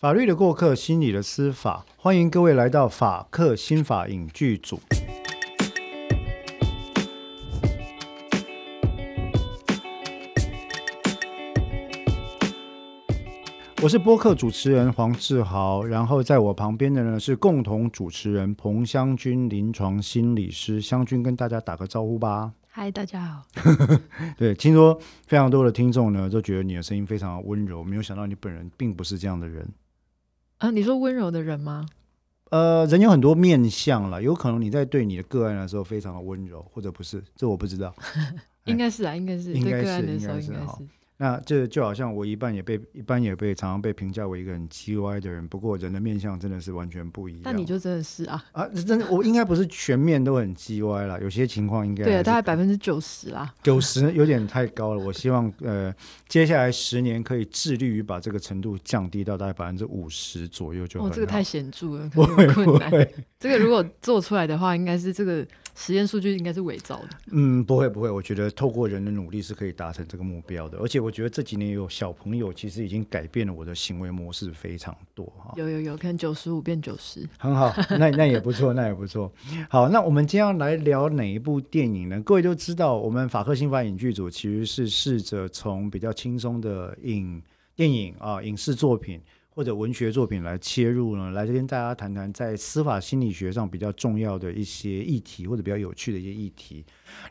法律的过客，心理的司法，欢迎各位来到法客心法影剧组。我是播客主持人黄志豪，然后在我旁边的呢是共同主持人彭湘君，临床心理师。湘君跟大家打个招呼吧。嗨，大家好。对，听说非常多的听众呢都觉得你的声音非常温柔，没有想到你本人并不是这样的人。啊，你说温柔的人吗？呃，人有很多面相了，有可能你在对你的个案的时候非常的温柔，或者不是，这我不知道。应该是啊，应该是应该对个案是应的时候应该是。那这就好像我一般也被一般也被常常被评价为一个很叽歪的人，不过人的面相真的是完全不一样。那你就真的是啊，啊，真的我应该不是全面都很叽歪啦，有些情况应该对啊，大概百分之九十啦。九十有点太高了。我希望呃接下来十年可以致力于把这个程度降低到大概百分之五十左右就很哦，好。这个太显著了，不可能困难。这个如果做出来的话，应该是这个实验数据应该是伪造的。嗯，不会不会，我觉得透过人的努力是可以达成这个目标的。而且我觉得这几年有小朋友其实已经改变了我的行为模式非常多哈。有有有，可能九十五变九十。很好，那那也不错，那也不错。好，那我们今天要来聊哪一部电影呢？各位都知道，我们法克新法影剧组其实是试着从比较轻松的影电影啊、影视作品或者文学作品来切入呢，来这跟大家谈谈在司法心理学上比较重要的一些议题，或者比较有趣的一些议题。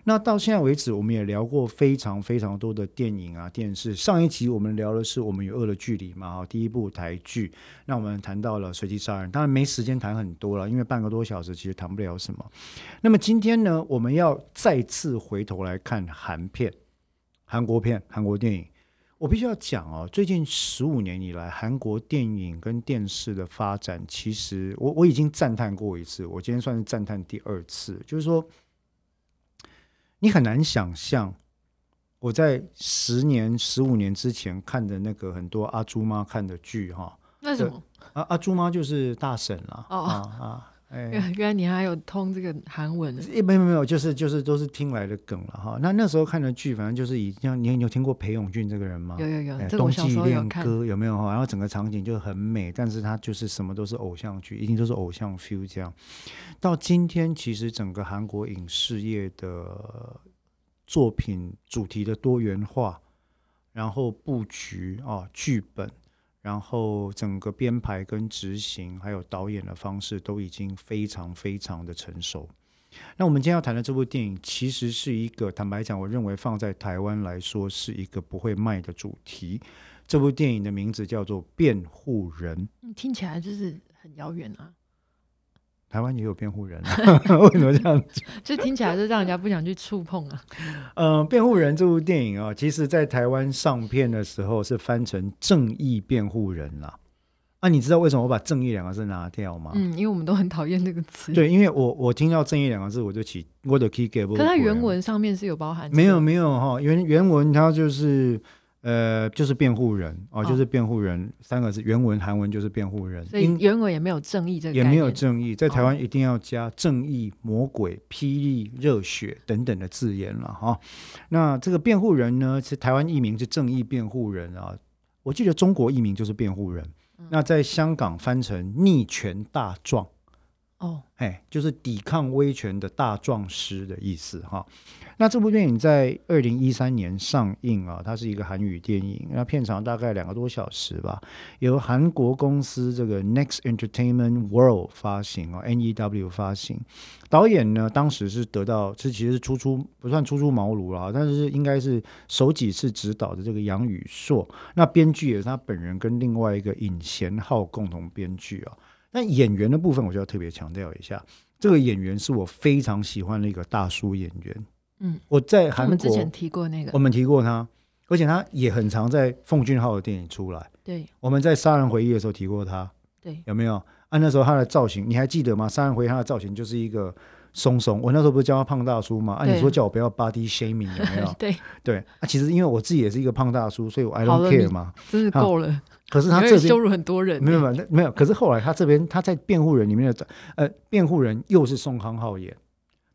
那到现在为止，我们也聊过非常非常多的电影啊、电视。上一集我们聊的是《我们与恶的距离》嘛，哈，第一部台剧。那我们谈到了随机杀人，当然没时间谈很多了，因为半个多小时其实谈不了什么。那么今天呢，我们要再次回头来看韩片、韩国片、韩国电影。我必须要讲哦，最近十五年以来，韩国电影跟电视的发展，其实我我已经赞叹过一次，我今天算是赞叹第二次，就是说，你很难想象，我在十年、十五年之前看的那个很多阿朱妈看的剧哈，那什么？啊阿朱妈就是大婶啦，哦啊啊，哎，原原来你还有通这个韩文没有没有，就是就是都是听来的梗了哈。那那时候看的剧，反正就是以像你你有听过裴勇俊这个人吗？有有有哎，这个我小冬季时候有看。恋歌有没有哈？然后整个场景就很美，但是他就是什么都是偶像剧，一定都是偶像 feel 这样。到今天，其实整个韩国影视业的作品主题的多元化，然后布局啊、剧本，然后整个编排跟执行，还有导演的方式，都已经非常非常的成熟。那我们今天要谈的这部电影，其实是一个坦白讲，我认为放在台湾来说是一个不会卖的主题。这部电影的名字叫做《辩护人》，听起来就是很遥远啊，台湾也有辩护人、啊，为什么这样讲？就听起来就让人家不想去触碰啊。呃，《辩护人》这部电影啊，其实在台湾上片的时候是翻成“正义辩护人”啦。啊，你知道为什么我把“正义”两个字拿掉吗？嗯，因为我们都很讨厌这个词。对，因为我我听到“正义”两个字，我就起我的 key a 可是它原文上面是有包含、没有，没有哈，原原文它就是呃就是辩护人哦，哦就是辩护人三个字，原文韩文就是辩护人，所以原文也没有正义这个也没有正义，在台哦湾一定要加正义、魔鬼、霹雳、热血等等的字眼了哈。那这个辩护人呢，是台湾译名是正义辩护人啊，我记得中国译名就是辩护人，嗯那在香港翻成逆权大壮。哦，哎，就是抵抗威权的大壮师的意思哈。那这部电影在二零一三年上映啊，它是一个韩语电影，那片长大概两个多小时吧，由韩国公司这个 Next Entertainment World 发行哦，NEW 发行。导演呢，当时是得到这其实是初出不算初出茅庐啦，但是应该是首几次执导的这个杨宇硕。那编剧也是他本人跟另外一个尹贤浩共同编剧啊。那演员的部分，我就要特别强调一下，这个演员是我非常喜欢的一个大叔演员。嗯，我在我韩国们之前提过那个我，们提过他，而且他也很常在奉俊昊的电影出来。对我们在《杀人回忆》的时候提过他，对，有没有？按、那时候他的造型，你还记得吗？《杀人回忆》他的造型就是一个松松，我那时候不是叫他胖大叔嘛？啊，你说叫我不要 body shaming 有没有？对，对啊，其实因为我自己也是一个胖大叔，所以我 I don't care 嘛。真是好够了，可是他这边会羞辱很多人。没有没有没有，可是后来他这边他在辩护人里面的呃辩护人又是宋康昊演，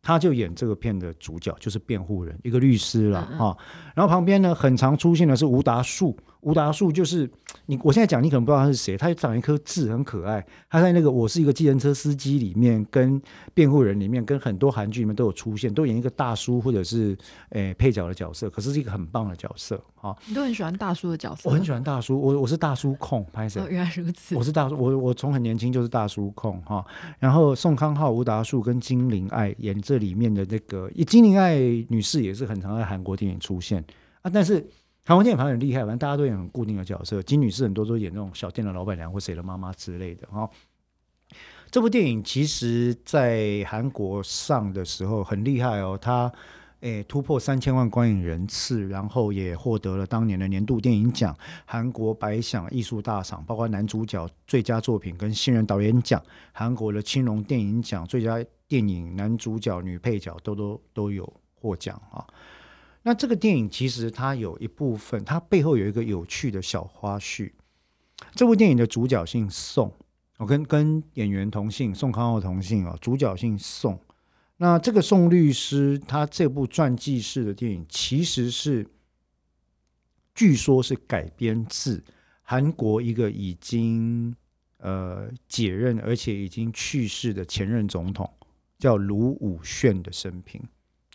他就演这个片的主角，就是辩护人，一个律师啦嗯嗯哈、然后旁边呢，很常出现的是吴达树，吴达树就是你，我现在讲你可能不知道他是谁，他长一颗痣，很可爱。他在那个《我是一个计程车司机》里面，跟辩护人里面，跟很多韩剧里面都有出现，都演一个大叔或者是诶、配角的角色，可是是一个很棒的角色啊！你都很喜欢大叔的角色，我很喜欢大叔，我我是大叔控，拍谁哦，？原来如此我。是大叔，我我从很年轻就是大叔控哈。然后宋康昊、吴达树跟金玲爱演这里面的那个，金玲爱女士也是很常在韩国电影出现啊。但是韩国电影反正很厉害，反正大家都演很固定的角色。金女士很多都演那种小店的老板娘或谁的妈妈之类的哈。这部电影其实在韩国上的时候很厉害哦，它诶突破三千万观影人次，然后也获得了当年的年度电影奖、韩国百想艺术大赏，包括男主角最佳作品跟新人导演奖，韩国的青龙电影奖最佳电影男主角、女配角都都都有获奖啊。那这个电影其实它有一部分，它背后有一个有趣的小花絮。这部电影的主角姓宋，我、跟跟演员同姓，宋康昊同姓哦，主角姓宋。那这个宋律师，他这部传记式的电影其实是，据说是改编自韩国一个已经呃解任而且已经去世的前任总统，叫卢武铉的生平。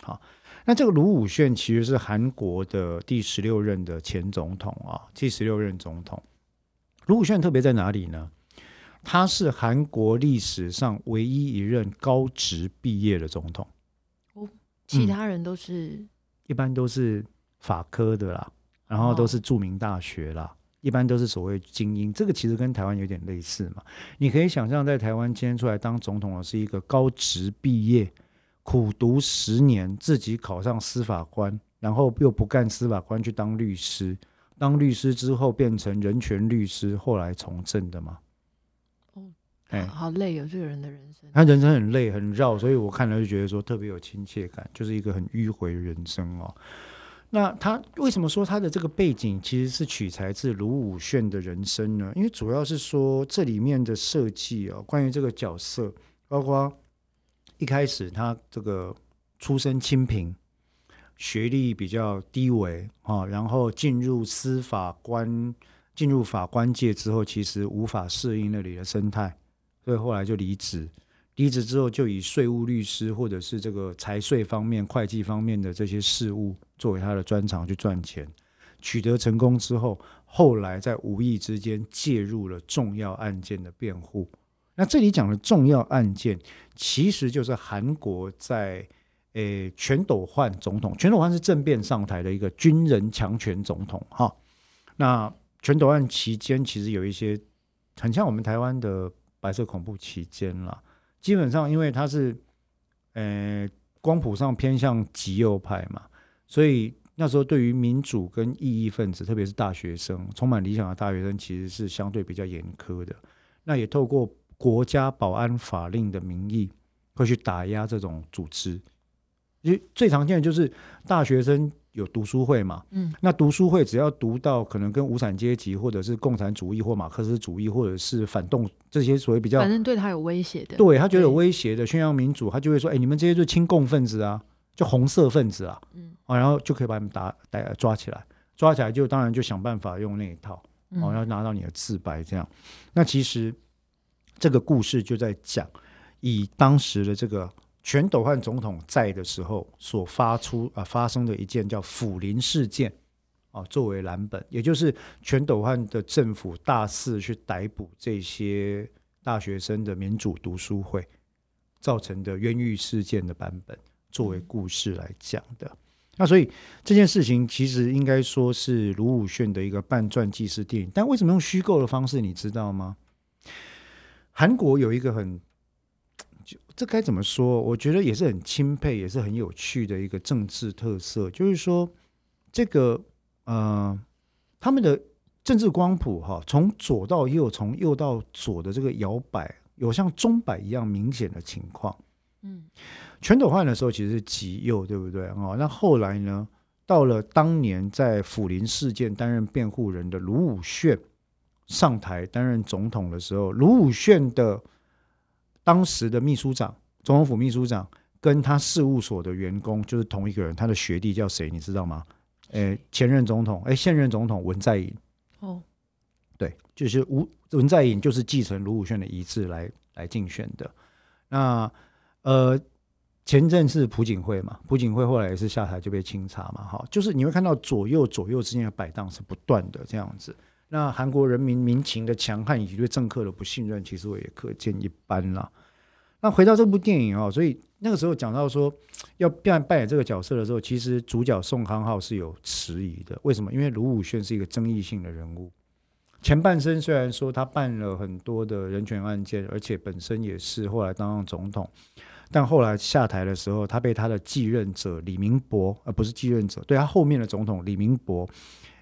好，那这个卢武铉其实是韩国的第十六任的前总统啊，第十六任总统。卢武铉特别在哪里呢？他是韩国历史上唯一一任高职毕业的总统，其他人都是一般都是法科的啦，然后都是著名大学啦，一般都是所谓精英。这个其实跟台湾有点类似嘛。你可以想象，在台湾今天出来当总统的是一个高职毕业，苦读十年，自己考上司法官，然后又不干司法官去当律师，当律师之后变成人权律师，后来从政的嘛。哎好好累哦，这个人的人生。他人生很累很绕，所以我看了就觉得说特别有亲切感，就是一个很迂回的人生哦。那他为什么说他的这个背景其实是取材自卢武铉的人生呢？因为主要是说这里面的设计哦，关于这个角色，包括一开始他这个出身清贫，学历比较低微啊，然后进入司法官，进入法官界之后，其实无法适应那里的生态。所以后来就离职，离职之后就以税务律师或者是这个财税方面、会计方面的这些事务作为他的专长去赚钱。取得成功之后，后来在无意之间介入了重要案件的辩护。那这里讲的重要案件，其实就是韩国在诶全斗焕总统，全斗焕是政变上台的一个军人强权总统哈。那全斗焕期间，其实有一些很像我们台湾的。白色恐怖期间啦，基本上因为他是，呃，光谱上偏向极右派嘛，所以那时候对于民主跟异议分子，特别是大学生，充满理想的大学生，其实是相对比较严苛的。那也透过国家保安法令的名义，会去打压这种组织。因为最常见的就是大学生有读书会嘛，嗯，那读书会只要读到可能跟无产阶级或者是共产主义或马克思主义或者是反动这些所谓比较反正对他有威胁的，对他觉得有威胁的宣扬民主，他就会说：“哎、你们这些就是亲共分子啊，就红色分子啊，嗯。啊，然后就可以把你们打打抓起来，抓起来就当然就想办法用那一套，嗯。哦，要拿到你的自白这样。那其实这个故事就在讲，以当时的这个全斗焕总统在的时候所发出啊、发生的一件叫抚林事件。啊，作为蓝本，也就是全斗焕的政府大肆去逮捕这些大学生的民主读书会造成的冤狱事件的版本，作为故事来讲的。那所以这件事情其实应该说是卢武铉的一个半传记式电影，但为什么用虚构的方式？你知道吗？韩国有一个很，就这该怎么说？我觉得也是很钦佩，也是很有趣的一个政治特色，就是说这个呃，他们的政治光谱哈，从左到右，从右到左的这个摇摆，有像钟摆一样明显的情况。嗯，全斗焕的时候其实是极右，对不对？哦，那后来呢，到了当年在辅林事件担任辩护人的卢武铉上台担任总统的时候，卢武铉的当时的秘书长，总统府秘书长跟他事务所的员工就是同一个人，他的学弟叫谁？你知道吗？诶，前任总统，诶，现任总统文在寅，哦，对，就是吴文在寅就是继承卢武铉的遗志来来竞选的。那呃，前阵是朴槿惠嘛，朴槿惠后来也是下台就被清查嘛，哈，就是你会看到左右左右之间的摆荡是不断的这样子。那韩国人民民情的强悍以及对政客的不信任，其实我也可见一斑了。那回到这部电影啊，所以那个时候讲到说要扮扮演这个角色的时候，其实主角宋康昊是有迟疑的。为什么？因为卢武铉是一个争议性的人物。前半生虽然说他办了很多的人权案件，而且本身也是后来当上总统，但后来下台的时候，他被他的继任者李明博，而不是继任者，对他后面的总统李明博，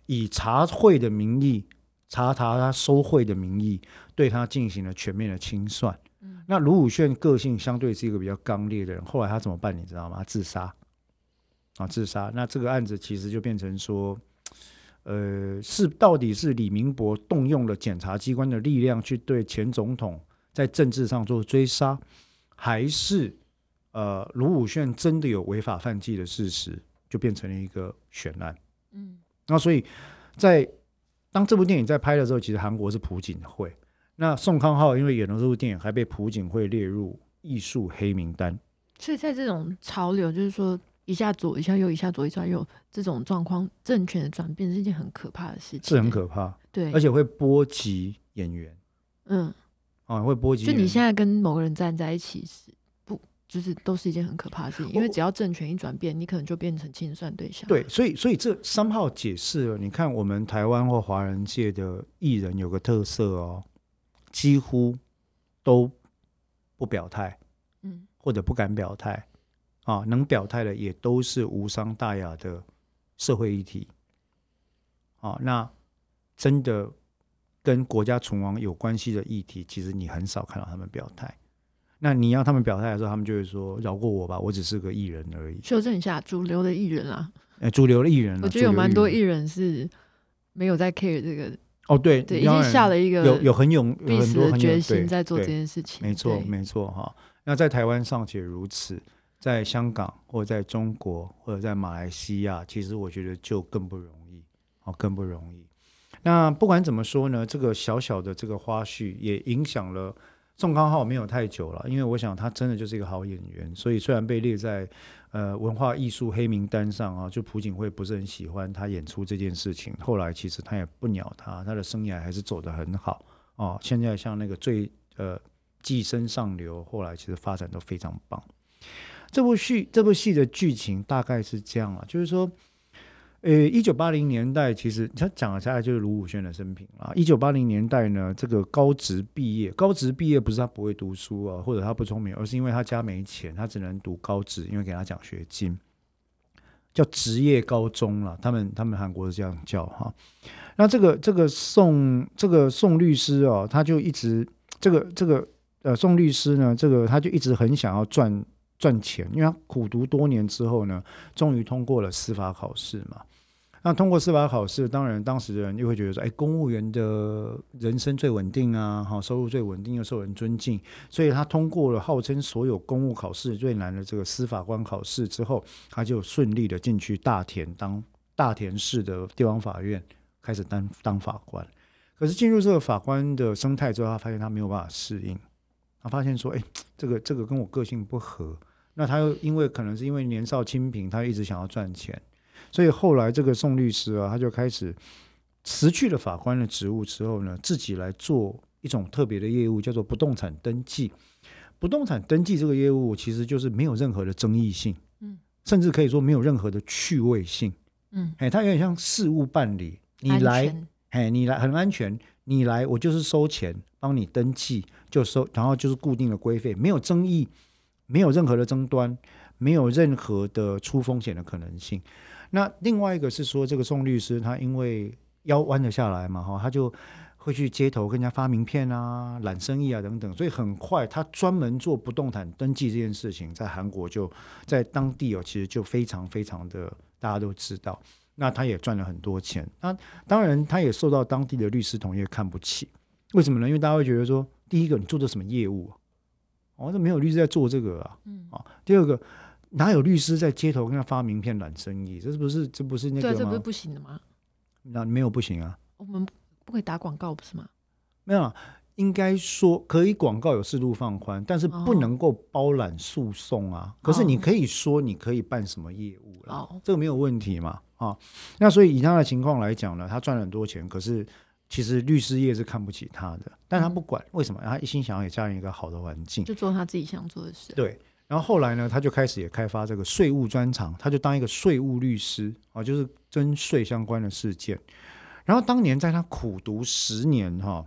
以查会的名义查查他收贿的名义，对他进行了全面的清算。那卢武铉个性相对是一个比较刚烈的人，后来他怎么办？你知道吗？自杀啊，自杀。那这个案子其实就变成说。呃，是到底是李明博动用了检察机关的力量去对前总统在政治上做追杀，还是呃卢武铉真的有违法犯纪的事实，就变成了一个悬案。嗯，那所以在当这部电影在拍的时候，其实韩国是朴槿惠，那宋康昊因为演了这部电影，还被朴槿惠列入艺术黑名单。所以在这种潮流，就是说。一下左一下右，一下左一下右，这种状况，政权的转变是一件很可怕的事情，是很可怕，对，而且会波及演员，嗯，啊，会波及。就你现在跟某个人站在一起，是不，就是都是一件很可怕的事情，因为只要政权一转变，你可能就变成清算对象。对，所以，所以这三号解释了，你看我们台湾或华人界的艺人有个特色哦，几乎都不表态，嗯，或者不敢表态。啊，能表态的也都是无伤大雅的社会议题。啊，那真的跟国家存亡有关系的议题，其实你很少看到他们表态。那你要他们表态的时候，他们就会说：“饶过我吧，我只是个艺人而已。”修正一下，主流的艺人啊，呃，主流的艺人，我觉得有蛮多艺人是没有在 care 这个。哦，对，对，已经下了一个有有很勇必死的决心在做这件事情。没错，没错，哈。那在台湾尚且如此。在香港或者在中国或者在马来西亚，其实我觉得就更不容易，哦，更不容易。那不管怎么说呢，这个小小的这个花絮也影响了宋康昊没有太久了，因为我想他真的就是一个好演员，所以虽然被列在呃文化艺术黑名单上啊，就朴槿惠不是很喜欢他演出这件事情，后来其实他也不鸟他，他的生涯还是走得很好哦。现在像那个最呃寄生上流，后来其实发展都非常棒。这部戏这部戏的剧情大概是这样了，就是说，呃，一九八零年代其实他讲的下来就是卢武铉的生平啊。一九八零年代呢，这个高职毕业，高职毕业不是他不会读书啊，或者他不聪明，而是因为他家没钱，他只能读高职，因为给他奖学金，叫职业高中了。他们他们韩国是这样叫哈。那这个这个宋这个宋律师哦，他就一直这个这个呃宋律师呢，这个他就一直很想要赚。赚钱，因为他苦读多年之后呢，终于通过了司法考试嘛。那通过司法考试，当然当时的人又会觉得说，哎，公务员的人生最稳定啊，好，收入最稳定又受人尊敬，所以他通过了号称所有公务考试最难的这个司法官考试之后，他就顺利的进去大田当大田市的地方法院开始当当法官。可是进入这个法官的生态之后，他发现他没有办法适应，他发现说，哎，这个这个跟我个性不合。那他又因为可能是因为年少轻贫，他一直想要赚钱，所以后来这个宋律师啊，他就开始辞去了法官的职务之后呢，自己来做一种特别的业务，叫做不动产登记。不动产登记这个业务其实就是没有任何的争议性，嗯，甚至可以说没有任何的趣味性，嗯，哎，它有点像事务办理，你来，哎，你来很安全，你来我就是收钱帮你登记，就收，然后就是固定的规费，没有争议。没有任何的争端，没有任何的出风险的可能性。那另外一个是说，这个宋律师他因为腰弯了下来嘛，哈，他就会去街头跟人家发名片啊、揽生意啊等等，所以很快他专门做不动产登记这件事情，在韩国就在当地哦，其实就非常非常的大家都知道。那他也赚了很多钱。那当然，他也受到当地的律师同业看不起。为什么呢？因为大家会觉得说，第一个，你做的什么业务？哦，这没有律师在做这个啊，嗯啊。第二个，哪有律师在街头跟他发名片揽生意？这是不是这不是那个对，这不是不行的吗？那没有不行啊。我们不可以打广告，不是吗？没有啊，应该说可以广告有适度放宽，但是不哦能够包揽诉讼啊。可是你可以说你可以办什么业务啦，哦这个没有问题嘛啊。那所以以他的情况来讲呢，他赚了很多钱，可是其实律师业是看不起他的，但他不管为什么，他一心想要给家人一个好的环境。就做他自己想做的事。对，然后后来呢，他就开始也开发这个税务专长，他就当一个税务律师啊，就是征税相关的事件。然后当年在他苦读十年哈，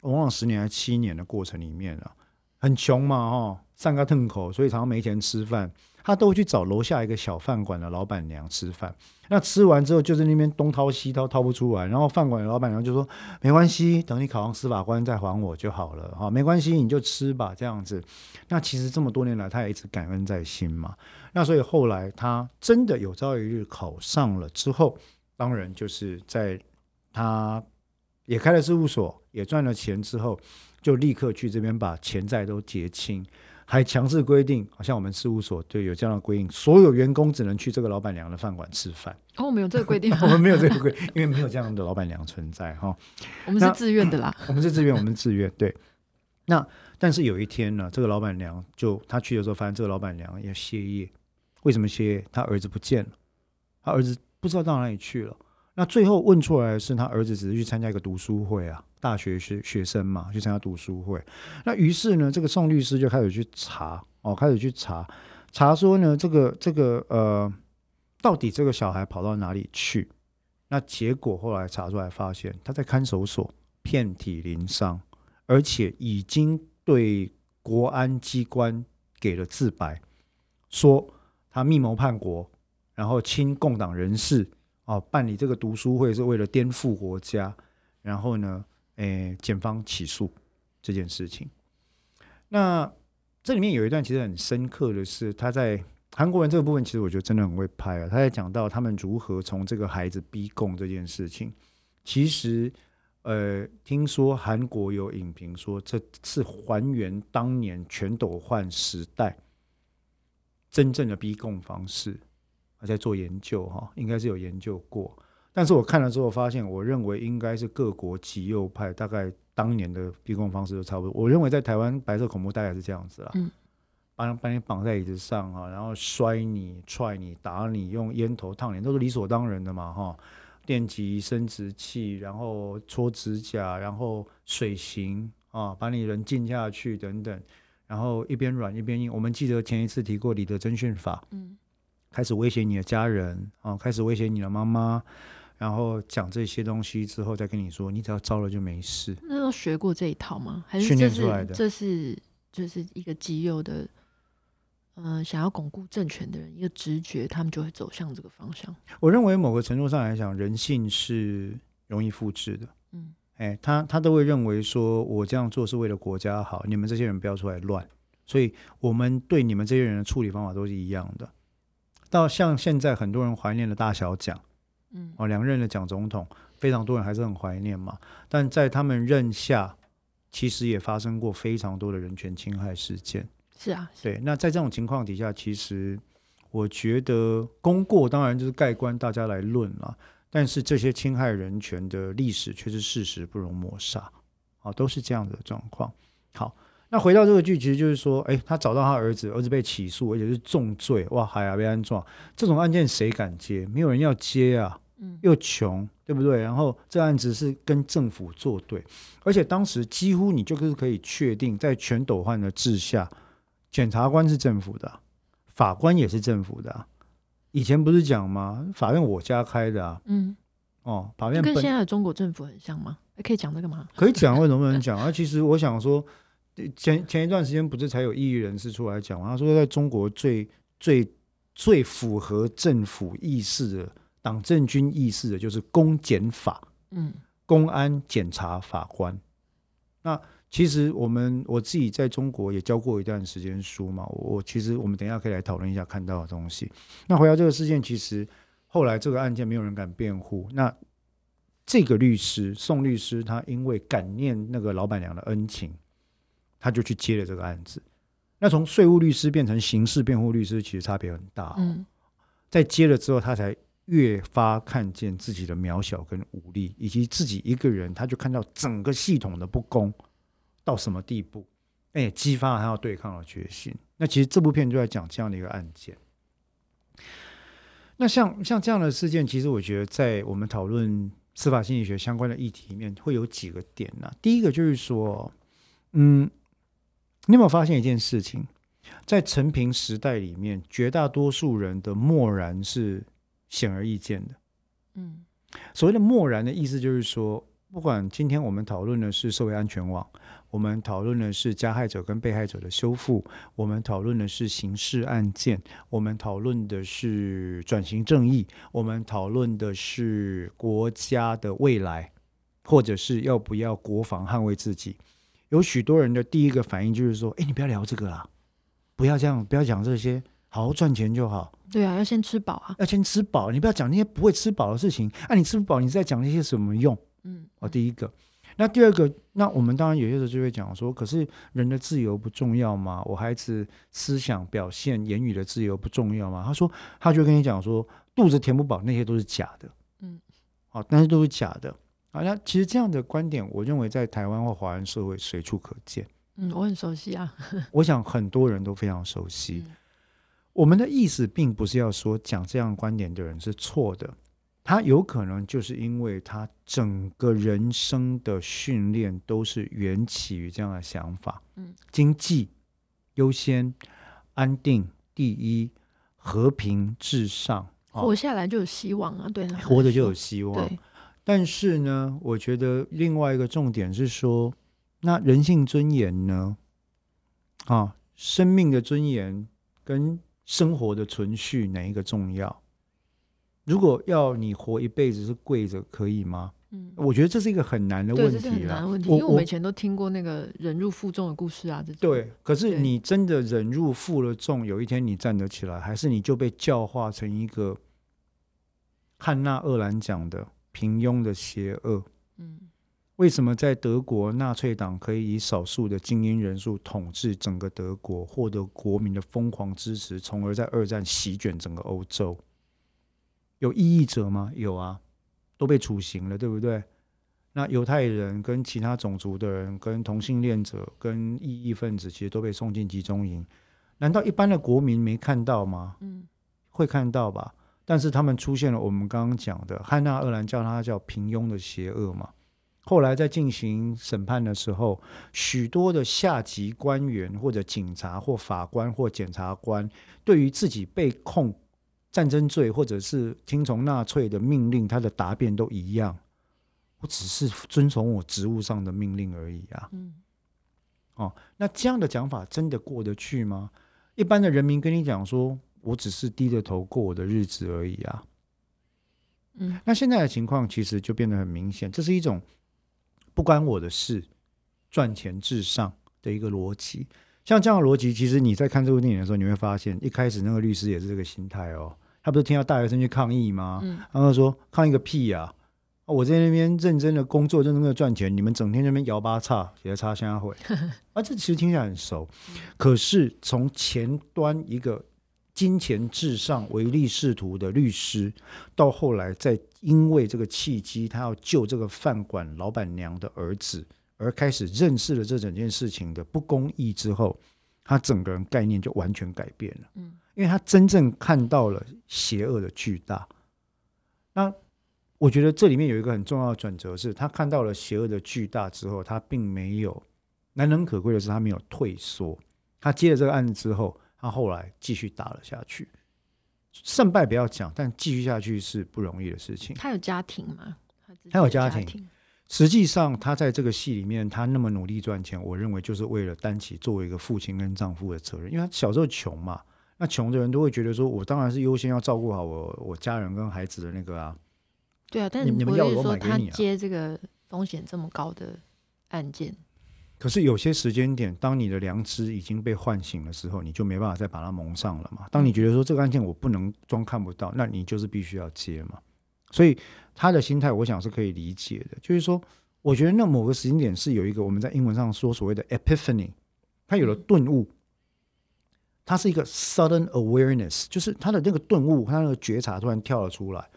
我忘了十年还是七年的过程里面啊，很穷嘛哈，上个腾口，所以常常没钱吃饭，他都会去找楼下一个小饭馆的老板娘吃饭。那吃完之后就在那边东掏西掏，掏不出来，然后饭馆的老板娘就说：“没关系，等你考上司法官再还我就好了哈，没关系，你就吃吧，这样子。”那其实这么多年来，他也一直感恩在心嘛。那所以后来他真的有朝一日考上了之后，当然就是在他也开了事务所，也赚了钱之后，就立刻去这边把钱债都结清，还强制规定，好像我们事务所对有这样的规定，所有员工只能去这个老板娘的饭馆吃饭。哦，我们有这个规定吗 我？们没有这个规，因为没有这样的老板娘存在哈。我们是自愿的啦。我们是自愿，我们自愿对。那但是有一天呢，这个老板娘就她去的时候，发现这个老板娘要歇业。为什么歇业？她儿子不见了，她儿子不知道到哪里去了。那最后问出来是，他儿子只是去参加一个读书会啊，大学学学生嘛，去参加读书会。那于是呢，这个宋律师就开始去查哦，开始去查查说呢，这个这个呃，到底这个小孩跑到哪里去？那结果后来查出来，发现他在看守所遍体鳞伤，而且已经对国安机关给了自白，说他密谋叛国，然后亲共党人士哦，办理这个读书会是为了颠覆国家，然后呢，诶，检方起诉这件事情。那这里面有一段其实很深刻的是，他在韩国人这个部分，其实我觉得真的很会拍啊。他在讲到他们如何从这个孩子逼供这件事情，其实呃，听说韩国有影评说这是还原当年全斗焕时代真正的逼供方式，在做研究哈，应该是有研究过。但是我看了之后发现，我认为应该是各国极右派大概当年的逼供方式都差不多。我认为在台湾白色恐怖大概是这样子啦，嗯，把把你绑在椅子上哈，然后摔你、踹你、打你，用烟头烫你，都是理所当然的嘛哈。电击、生殖器，然后搓指甲，然后水刑啊，把你人浸下去等等，然后一边软一边硬。我们记得前一次提过李德侦讯法，嗯，开始威胁你的家人啊，开始威胁你的妈妈，然后讲这些东西之后，再跟你说，你只要招了就没事。那都学过这一套吗？还是训练出来的这是就是一个极右的，呃，想要巩固政权的人一个直觉，他们就会走向这个方向。我认为某个程度上来讲，人性是容易复制的。嗯，哎，他他都会认为说，我这样做是为了国家好，你们这些人不要出来乱，所以我们对你们这些人的处理方法都是一样的。到像现在很多人怀念的大小蒋，嗯，哦，两任的蒋总统，非常多人还是很怀念嘛。但在他们任下，其实也发生过非常多的人权侵害事件。是啊，是对，那在这种情况底下，其实我觉得功过当然就是盖棺大家来论了，但是这些侵害人权的历史却是事实，不容抹杀，啊，都是这样的状况。好，那回到这个剧，其实就是说，哎，他找到他儿子，儿子被起诉，而且是重罪，哇，海牙被安撞，这种案件谁敢接？没有人要接啊。嗯又穷，对不对？然后这案子是跟政府作对，而且当时几乎你就是可以确定，在全斗焕的治下，检察官是政府的啊，法官也是政府的啊。以前不是讲吗？法院我家开的啊，嗯，哦，法院跟现在的中国政府很像吗？诶可以讲这个吗？可以讲，为什么不能讲啊？其实我想说，前前一段时间不是才有异议人士出来讲吗？他说，在中国最最最符合政府意识的党政军意识的，就是公检法。嗯公安、检察、法官。那其实我们我自己在中国也教过一段时间书嘛，我我其实我们等一下可以来讨论一下看到的东西。那回到这个事件，其实后来这个案件没有人敢辩护。那这个律师宋律师，他因为感念那个老板娘的恩情，他就去接了这个案子。那从税务律师变成刑事辩护律师，其实差别很大、哦。嗯在接了之后，他才越发看见自己的渺小跟无力，以及自己一个人，他就看到整个系统的不公到什么地步，哎，激发了他要对抗的决心。那其实这部片就在讲这样的一个案件。那像像这样的事件，其实我觉得在我们讨论司法心理学相关的议题里面，会有几个点呢？第一个就是说，嗯，你有没有发现一件事情？在陈平时代里面，绝大多数人的漠然是显而易见的。嗯，所谓的漠然的意思就是说，不管今天我们讨论的是社会安全网，我们讨论的是加害者跟被害者的修复，我们讨论的是刑事案件，我们讨论的是转型正义，我们讨论的是国家的未来，或者是要不要国防捍卫自己，有许多人的第一个反应就是说：“哎，你不要聊这个啦。”不要这样，不要讲这些，好好赚钱就好。对啊，要先吃饱啊，要先吃饱。你不要讲那些不会吃饱的事情。啊，你吃不饱，你再讲那些什么用？嗯，哦，第一个。那第二个，那我们当然有些时候就会讲说，可是人的自由不重要吗？我孩子思想表现、言语的自由不重要吗？他说，他就跟你讲说，肚子填不饱，那些都是假的。嗯，好，那些都是假的。好，那其实这样的观点，我认为在台湾或华人社会随处可见。嗯，我很熟悉啊。我想很多人都非常熟悉。我们的意思并不是要说讲这样观点的人是错的，他有可能就是因为他整个人生的训练都是缘起于这样的想法。嗯，经济优先，安定第一，和平至上，活下来就有希望啊！对，活着就有希望。但是呢，我觉得另外一个重点是说。那人性尊严呢？啊，生命的尊严跟生活的存续哪一个重要？如果要你活一辈子是跪着，可以吗？嗯，我觉得这是一个很难的问题了。问题，因为我们以前都听过那个忍辱负重的故事啊。这对，可是你真的忍辱负了重，有一天你站得起来，还是你就被教化成一个汉娜·厄兰讲的平庸的邪恶？嗯。为什么在德国纳粹党可以以少数的精英人数统治整个德国，获得国民的疯狂支持，从而在二战席卷整个欧洲？有异议者吗？有啊，都被处刑了，对不对？那犹太人跟其他种族的人、跟同性恋者、跟异议分子，其实都被送进集中营。难道一般的国民没看到吗？嗯，会看到吧。但是他们出现了我们刚刚讲的汉娜·厄兰叫他叫平庸的邪恶嘛。后来在进行审判的时候，许多的下级官员或者警察或法官或检察官，对于自己被控战争罪或者是听从纳粹的命令，他的答辩都一样：我只是遵从我职务上的命令而已啊。嗯，哦，那这样的讲法真的过得去吗？一般的人民跟你讲说，我只是低着头过我的日子而已啊。嗯，那现在的情况其实就变得很明显，这是一种。不关我的事，赚钱至上的一个逻辑。像这样的逻辑，其实你在看这部电影的时候，你会发现，一开始那个律师也是这个心态哦。他不是听到大学生去抗议吗？嗯，然后说抗议个屁呀！我在那边认真的工作，认真的赚钱，你们整天那边摇八叉，写叉瞎会。啊，这其实听起来很熟。可是从前端一个金钱至上、唯利是图的律师，到后来在。因为这个契机，他要救这个饭馆老板娘的儿子，而开始认识了这整件事情的不公义之后，他整个人概念就完全改变了。嗯，因为他真正看到了邪恶的巨大。那我觉得这里面有一个很重要的转折，是他看到了邪恶的巨大之后，他并没有难能可贵的是，他没有退缩。他接了这个案子之后，他后来继续打了下去。胜败不要讲，但继续下去是不容易的事情。他有家庭吗？他有家庭。实际上，他在这个戏里面，他那么努力赚钱，我认为就是为了担起作为一个父亲跟丈夫的责任。因为他小时候穷嘛，那穷的人都会觉得说，我当然是优先要照顾好我我家人跟孩子的那个啊。对啊，但你们要我说他接这个风险这么高的案件。可是有些时间点，当你的良知已经被唤醒的时候，你就没办法再把它蒙上了嘛。当你觉得说这个案件我不能装看不到，那你就是必须要接嘛。所以他的心态，我想是可以理解的。就是说，我觉得那某个时间点是有一个我们在英文上说所谓的 epiphany，他有了顿悟，他是一个 sudden awareness，就是他的那个顿悟，他那个觉察突然跳了出来。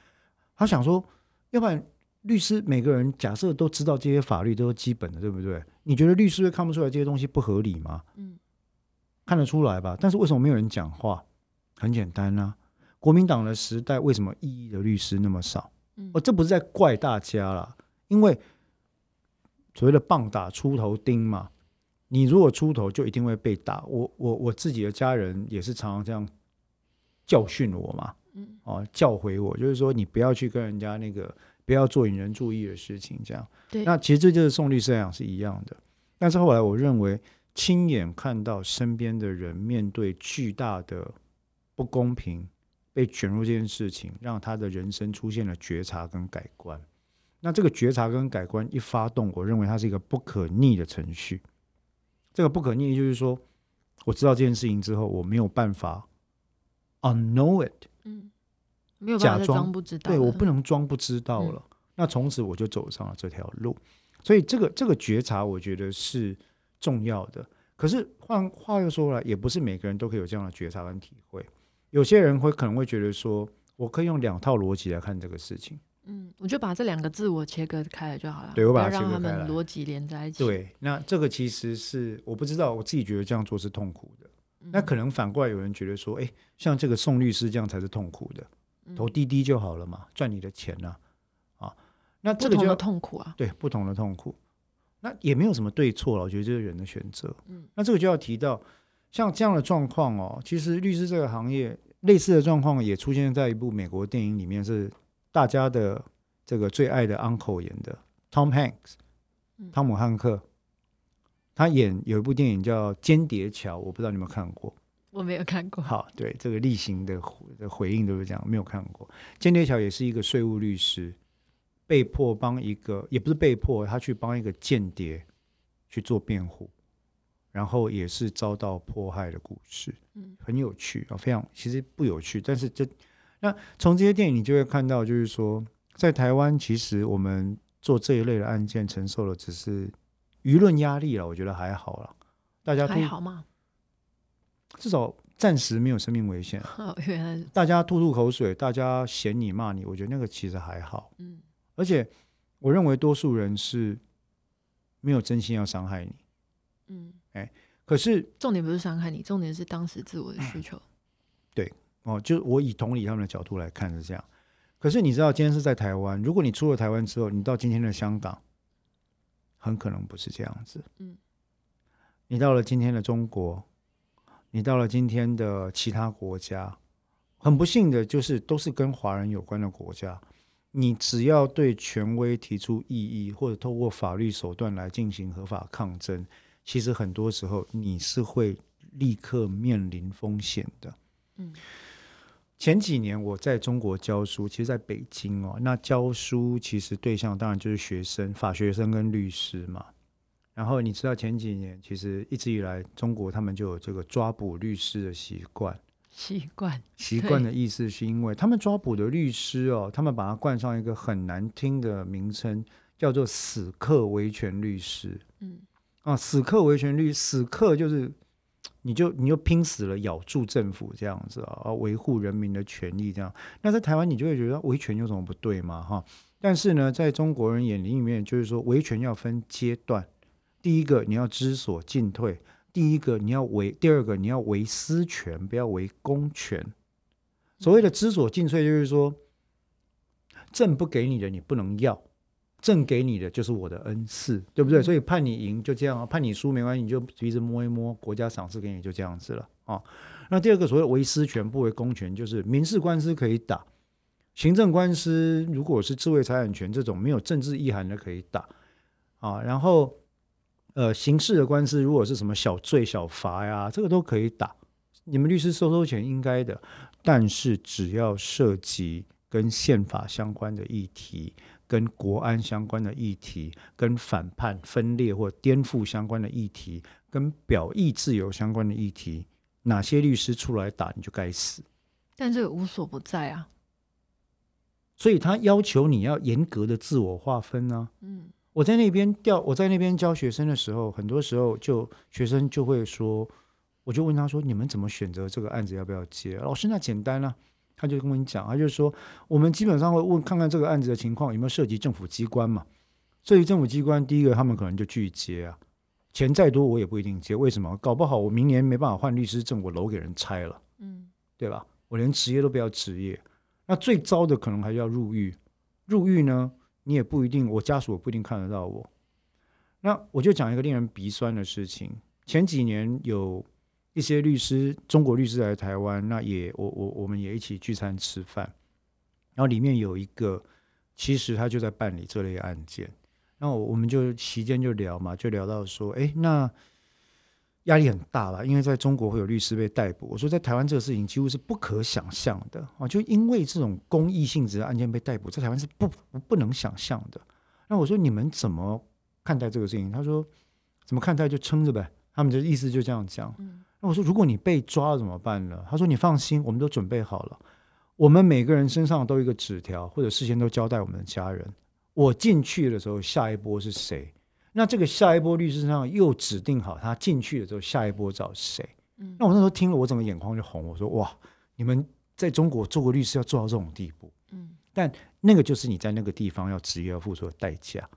他想说，要不然律师每个人假设都知道这些法律都是基本的，对不对？你觉得律师会看不出来这些东西不合理吗？嗯，看得出来吧？但是为什么没有人讲话？很简单啊，国民党的时代为什么异议的律师那么少？嗯哦，这不是在怪大家啦，因为所谓的棒打出头钉嘛，你如果出头就一定会被打。我我我自己的家人也是常常这样教训我嘛，嗯，哦，教诲我，就是说你不要去跟人家那个不要做引人注意的事情，这样。对，那其实这就是宋律师来讲是一样的，但是后来我认为亲眼看到身边的人面对巨大的不公平，被卷入这件事情，让他的人生出现了觉察跟改观。那这个觉察跟改观一发动，我认为它是一个不可逆的程序。这个不可逆就是说，我知道这件事情之后，我没有办法 unknow it，嗯，没有假办法装装不知道对我不能装不知道了。那从此我就走上了这条路，所以这个这个觉察，我觉得是重要的。可是换话又说来，也不是每个人都可以有这样的觉察跟体会。有些人会可能会觉得说，我可以用两套逻辑来看这个事情。嗯，我就把这两个字我切割开来就好了，对我把它让他切割开逻辑连在一起。，对，那这个其实是我不知道，我自己觉得这样做是痛苦的。嗯那可能反过来有人觉得说，哎，像这个宋律师这样才是痛苦的，嗯投滴滴就好了嘛，赚你的钱呐、啊，那这不同的个就要痛苦啊，对不同的痛苦，那也没有什么对错了，我觉得这是人的选择。嗯，那这个就要提到像这样的状况哦，其实律师这个行业类似的状况也出现在一部美国电影里面，是大家的这个最爱的 uncle 演的 Tom Hanks，嗯。汤姆汉克，他演有一部电影叫《间谍桥》，我不知道你有没有看过。我没有看过。好，对这个例行的回的回应都是这样，没有看过。间谍桥也是一个税务律师，被迫帮一个，也不是被迫，他去帮一个间谍去做辩护，然后也是遭到迫害的故事，嗯很有趣啊，非常其实不有趣，但是这那从这些电影你就会看到，就是说在台湾，其实我们做这一类的案件，承受的只是舆论压力了，我觉得还好了，大家都还好吗？至少暂时没有生命危险。哦，原来大家吐吐口水，大家嫌你骂你，我觉得那个其实还好。嗯而且我认为多数人是没有真心要伤害你，嗯，哎可是重点不是伤害你，重点是当时自我的需求。对哦，就我以同理他们的角度来看是这样。可是你知道，今天是在台湾，如果你出了台湾之后，你到今天的香港，很可能不是这样子。嗯，你到了今天的中国，你到了今天的其他国家，很不幸的就是都是跟华人有关的国家。你只要对权威提出异议，或者透过法律手段来进行合法抗争，其实很多时候你是会立刻面临风险的。嗯前几年我在中国教书，其实在北京哦，那教书其实对象当然就是学生、法学生跟律师嘛。然后你知道前几年其实一直以来中国他们就有这个抓捕律师的习惯，习惯，习惯的意思是因为他们抓捕的律师哦，他们把它冠上一个很难听的名称，叫做“死客维权律师”。嗯啊，死客维权律，死客就是你就你就拼死了咬住政府这样子啊，啊维护人民的权利这样。那在台湾你就会觉得维权有什么不对嘛哈？但是呢，在中国人眼里面，就是说维权要分阶段，第一个你要知所进退，第一个你要为，第二个你要为私权，不要为公权。所谓的知所进退，就是说朕不给你的你不能要。朕给你的就是我的恩赐，对不对？嗯所以判你赢就这样啊，判你输没关系，你就鼻子摸一摸，国家赏赐给你就这样子了啊。那第二个所谓为私权不为公权，就是民事官司可以打，行政官司如果是智慧财产权这种没有政治意涵的可以打啊。然后呃，刑事的官司如果是什么小罪小罚呀，这个都可以打。你们律师收收钱应该的，但是只要涉及跟宪法相关的议题。跟国安相关的议题，跟反叛、分裂或颠覆相关的议题，跟表意自由相关的议题，哪些律师出来打你就该死。但这个无所不在啊。所以他要求你要严格的自我划分呢、嗯我在那边调，我在那边教学生的时候，很多时候就学生就会说，我就问他说：“你们怎么选择这个案子要不要接？”老师，那简单啊，他就跟我讲，他就说我们基本上会问看看这个案子的情况有没有涉及政府机关嘛？涉及政府机关，第一个他们可能就拒接啊，钱再多我也不一定接，为什么？搞不好我明年没办法换律师证，我楼给人拆了，嗯对吧？我连职业都不要职业，那最糟的可能还要入狱，入狱呢，你也不一定，我家属也不一定看得到我。那我就讲一个令人鼻酸的事情，前几年有一些律师，中国律师来台湾，那也我我我们也一起聚餐吃饭，然后里面有一个，其实他就在办理这类案件，那我我们就期间就聊嘛，就聊到说，哎，那压力很大了，因为在中国会有律师被逮捕，我说在台湾这个事情几乎是不可想象的啊，就因为这种公益性质的案件被逮捕，在台湾是不不不能想象的。那我说你们怎么看待这个事情？他说怎么看待就撑着呗，他们的意思就这样讲。嗯那我说，如果你被抓了怎么办呢？他说：“你放心，我们都准备好了。我们每个人身上都有一个纸条，或者事先都交代我们的家人。我进去的时候，下一波是谁？那这个下一波律师上又指定好，他进去的时候，下一波找谁？嗯那我那时候听了，我整个眼眶就红。我说：哇，你们在中国做个律师要做到这种地步，嗯但那个就是你在那个地方要职业要付出的代价。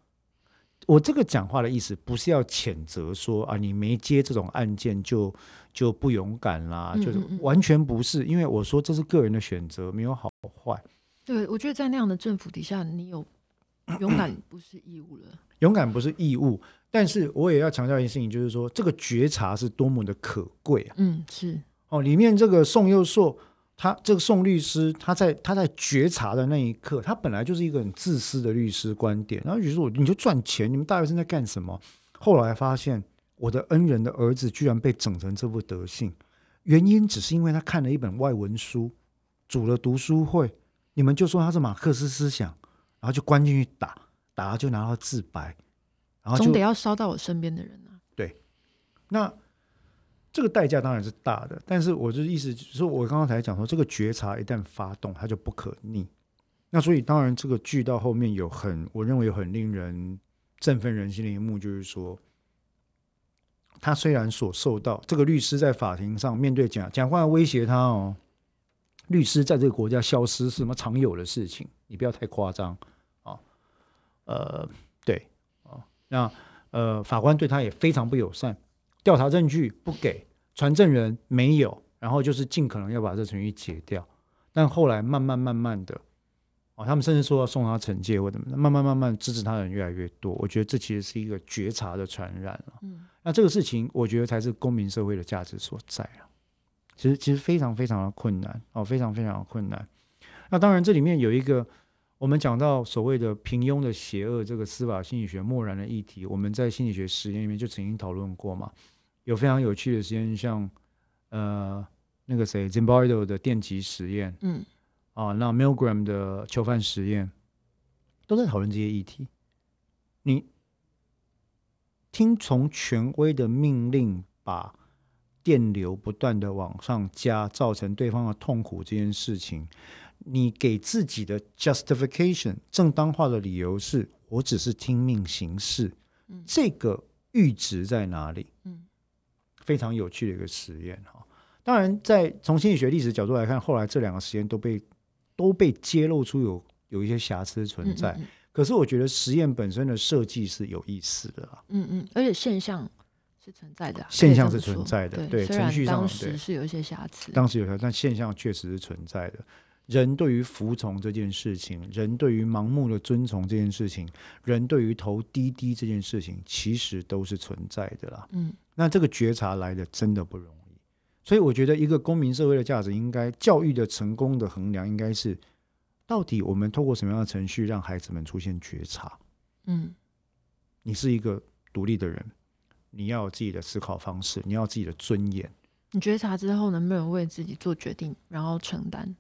我这个讲话的意思不是要谴责说啊，你没接这种案件就就不勇敢啦，就是完全不是，因为我说这是个人的选择，没有好坏。对，我觉得在那样的政府底下，你有 勇敢不是义务了。勇敢不是义务，但是我也要强调一件事情，就是说这个觉察是多么的可贵啊！嗯，是，哦，里面这个宋佑硕，他这个宋律师，他在他在觉察的那一刻，他本来就是一个很自私的律师观点，然后就说你就赚钱，你们大学生在干什么？后来发现我的恩人的儿子居然被整成这副德性，原因只是因为他看了一本外文书，组了读书会，你们就说他是马克思思想，然后就关进去打，打就拿到自白，然后总得要烧到我身边的人啊。对那这个代价当然是大的，但是我的意思就是说，我刚刚才讲说，这个觉察一旦发动，它就不可逆。那所以当然，这个剧到后面有很，我认为有很令人振奋人心的一幕，就是说，他虽然所受到这个律师在法庭上面对检检察官威胁他哦，律师在这个国家消失是什么常有的事情，你不要太夸张啊。呃，对哦，那呃，法官对他也非常不友善。调查证据不给，传证人没有，然后就是尽可能要把这程序解掉。但后来慢慢慢慢的，哦，他们甚至说要送他惩戒或怎么的，慢慢慢慢支持他的人越来越多。我觉得这其实是一个觉察的传染了。嗯那这个事情，我觉得才是公民社会的价值所在啊。其实其实非常非常的困难哦，非常非常的困难。那当然，这里面有一个我们讲到所谓的平庸的邪恶这个司法心理学漠然的议题，我们在心理学实验里面就曾经讨论过嘛。有非常有趣的实验，像呃那个谁 Zimbardo 的电极实验嗯啊，那 Milgram 的囚犯实验，都在讨论这些议题。你听从权威的命令，把电流不断的往上加，造成对方的痛苦这件事情，你给自己的 justification 正当化的理由是我只是听命行事，嗯这个阈值在哪里？嗯非常有趣的一个实验哈。当然，在从心理学历史角度来看，后来这两个实验都被都被揭露出有有一些瑕疵存在。嗯可是我觉得实验本身的设计是有意思的啦。嗯嗯，而且现象是存在的啊，现象是存在的对，对程序上对当时是有一些瑕疵，当时有瑕疵，但现象确实是存在的。人对于服从这件事情，人对于盲目的遵从这件事情，人对于投滴滴这件事情，其实都是存在的啦。嗯那这个觉察来的真的不容易，所以我觉得一个公民社会的价值，应该教育的成功的衡量，应该是到底我们透过什么样的程序让孩子们出现觉察？嗯你是一个独立的人，你要有自己的思考方式，你要有自己的尊严。你觉察之后能不能为自己做决定，然后承担？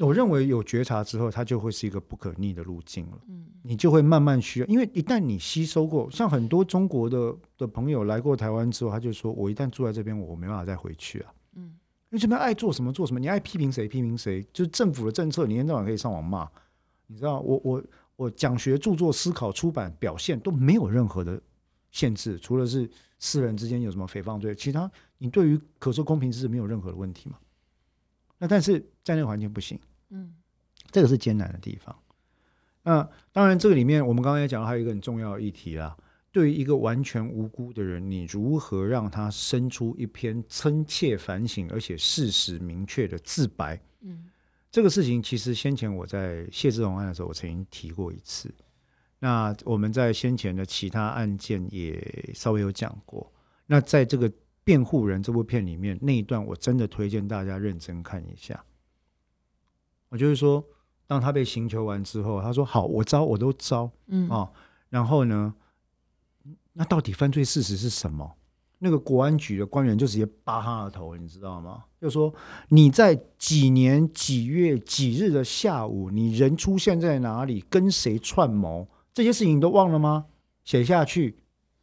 我认为有觉察之后，它就会是一个不可逆的路径了。嗯你就会慢慢需要，因为一旦你吸收过，像很多中国的的朋友来过台湾之后，他就说：“我一旦住在这边，我没办法再回去啊。”嗯因为这边爱做什么做什么，你爱批评谁批评谁，就是政府的政策，你一天到晚可以上网骂。你知道，我我我讲学、著作、思考、出版、表现都没有任何的限制，除了是私人之间有什么诽谤罪，其他你对于可说公平之事没有任何的问题嘛？那但是在那个环境不行，嗯这个是艰难的地方。那当然，这个里面我们刚刚也讲到，还有一个很重要的议题啦。对于一个完全无辜的人，你如何让他生出一篇深切反省而且事实明确的自白？嗯这个事情其实先前我在谢志宏案的时候，我曾经提过一次。那我们在先前的其他案件也稍微有讲过。那在这个辩护人这部片里面，那一段我真的推荐大家认真看一下。我就是说，当他被刑求完之后，他说：“好，我招，我都招嗯哦。”然后呢，那到底犯罪事实是什么？那个国安局的官员就直接扒他的头，你知道吗？就说你在几年几月几日的下午，你人出现在哪里，跟谁串谋，这些事情你都忘了吗？写下去，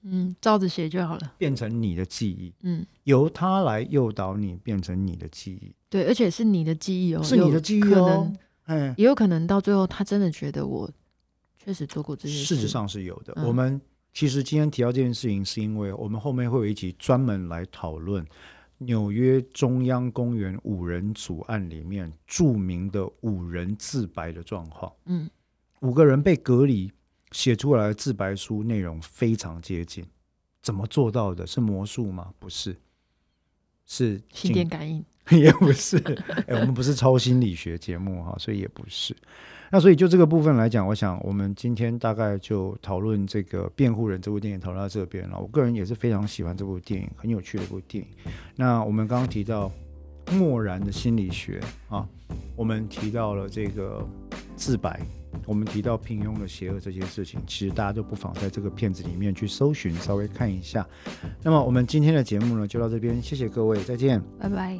嗯，照着写就好了。变成你的记忆，嗯，由他来诱导你变成你的记忆，对，而且是你的记忆哦，是你的记忆可哦能。哎，也有可能到最后他真的觉得我确实做过这些事。事实上是有的。嗯我们其实今天提到这件事情，是因为我们后面会有一集专门来讨论纽约中央公园五人组案里面著名的五人自白的状况。嗯五个人被隔离，写出来的自白书内容非常接近。怎么做到的？是魔术吗？不是，是心电感应。也不是，哎、我们不是超心理学节目哈，所以也不是。那所以就这个部分来讲，我想我们今天大概就讨论这个《辩护人》这部电影，讨论到这边了。我个人也是非常喜欢这部电影，很有趣的一部电影。那我们刚刚提到漠然的心理学啊，我们提到了这个自白，我们提到平庸的邪恶这件事情，其实大家都不妨在这个片子里面去搜寻，稍微看一下。那么我们今天的节目呢，就到这边，谢谢各位，再见。拜拜。